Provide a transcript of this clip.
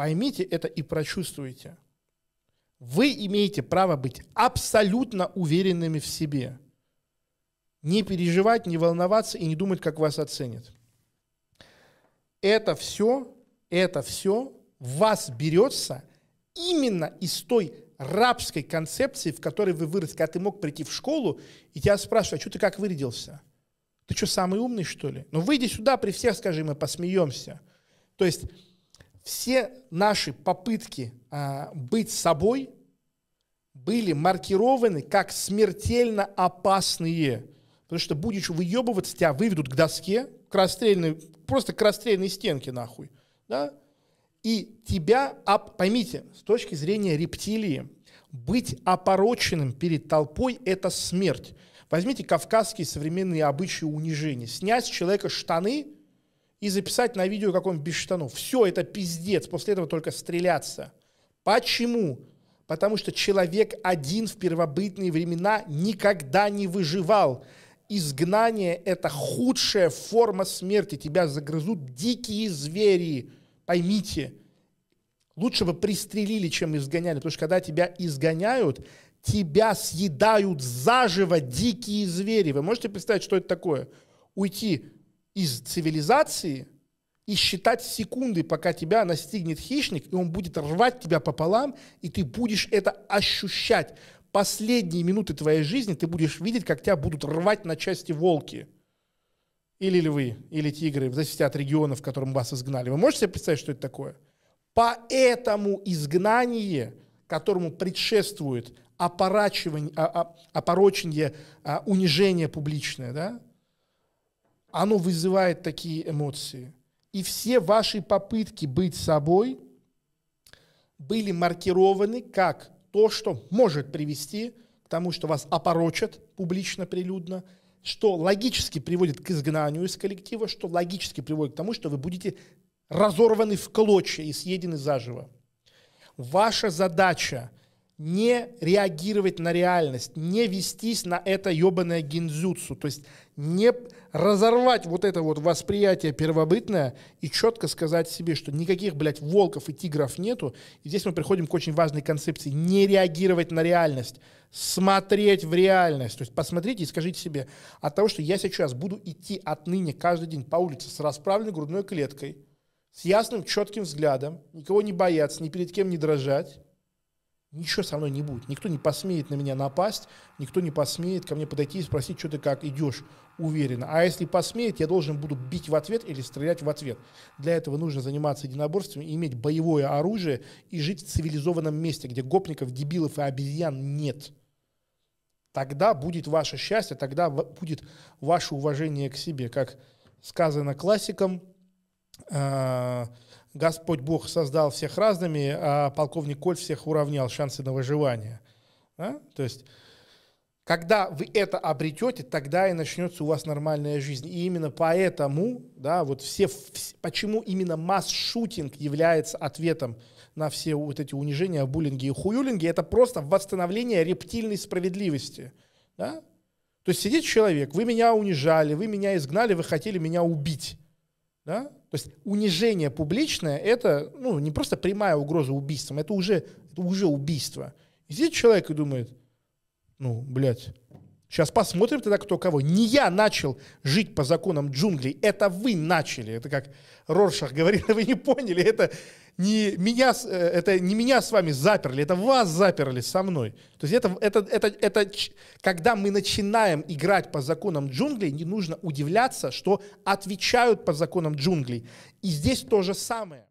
Поймите это и прочувствуйте. Вы имеете право быть абсолютно уверенными в себе. Не переживать, не волноваться и не думать, как вас оценят. Это все, это все вас берется именно из той рабской концепции, в которой вы выросли, когда ты мог прийти в школу, и тебя спрашивают, а что ты как вырядился? Ты что, самый умный, что ли? Ну, выйди сюда, при всех скажи, мы посмеемся. То есть все наши попытки а, быть собой были маркированы как смертельно опасные. Потому что будешь выебываться, тебя выведут к доске, к расстрельной, просто к расстрельной стенке нахуй. Да? И тебя, поймите, с точки зрения рептилии, быть опороченным перед толпой – это смерть. Возьмите кавказские современные обычаи унижения. Снять с человека штаны и записать на видео, как он без штанов. Все, это пиздец. После этого только стреляться. Почему? Потому что человек один в первобытные времена никогда не выживал. Изгнание – это худшая форма смерти. Тебя загрызут дикие звери. Поймите, лучше бы пристрелили, чем изгоняли. Потому что когда тебя изгоняют, тебя съедают заживо дикие звери. Вы можете представить, что это такое? Уйти из цивилизации и считать секунды, пока тебя настигнет хищник, и он будет рвать тебя пополам, и ты будешь это ощущать. Последние минуты твоей жизни ты будешь видеть, как тебя будут рвать на части волки. Или львы, или тигры, в зависимости от региона, в котором вас изгнали. Вы можете себе представить, что это такое? Поэтому изгнание, которому предшествует опорачивание, опорочение, а, унижение публичное, да, оно вызывает такие эмоции. И все ваши попытки быть собой были маркированы как то, что может привести к тому, что вас опорочат публично, прилюдно, что логически приводит к изгнанию из коллектива, что логически приводит к тому, что вы будете разорваны в клочья и съедены заживо. Ваша задача не реагировать на реальность, не вестись на это ебаное гинзюцу, то есть не разорвать вот это вот восприятие первобытное и четко сказать себе, что никаких, блядь, волков и тигров нету. И здесь мы приходим к очень важной концепции. Не реагировать на реальность, смотреть в реальность. То есть посмотрите и скажите себе, от того, что я сейчас буду идти отныне каждый день по улице с расправленной грудной клеткой, с ясным, четким взглядом, никого не бояться, ни перед кем не дрожать, ничего со мной не будет. Никто не посмеет на меня напасть, никто не посмеет ко мне подойти и спросить, что ты как идешь уверенно. А если посмеет, я должен буду бить в ответ или стрелять в ответ. Для этого нужно заниматься единоборством, иметь боевое оружие и жить в цивилизованном месте, где гопников, дебилов и обезьян нет. Тогда будет ваше счастье, тогда будет ваше уважение к себе. Как сказано классиком, э, Господь Бог создал всех разными, а полковник Коль всех уравнял шансы на выживание. Да? То есть, когда вы это обретете, тогда и начнется у вас нормальная жизнь. И именно поэтому, да, вот все, почему именно масс-шутинг является ответом на все вот эти унижения, буллинги и хуюлинги, это просто восстановление рептильной справедливости. Да? То есть сидит человек, вы меня унижали, вы меня изгнали, вы хотели меня убить. Да? То есть унижение публичное – это ну, не просто прямая угроза убийством, это уже, это уже убийство. И сидит человек и думает, ну, блядь, сейчас посмотрим тогда, кто кого. Не я начал жить по законам джунглей, это вы начали. Это как Роршах говорил, вы не поняли, это не меня, э, это не меня с вами заперли, это вас заперли со мной. То есть это, это, это, это, когда мы начинаем играть по законам джунглей, не нужно удивляться, что отвечают по законам джунглей. И здесь то же самое.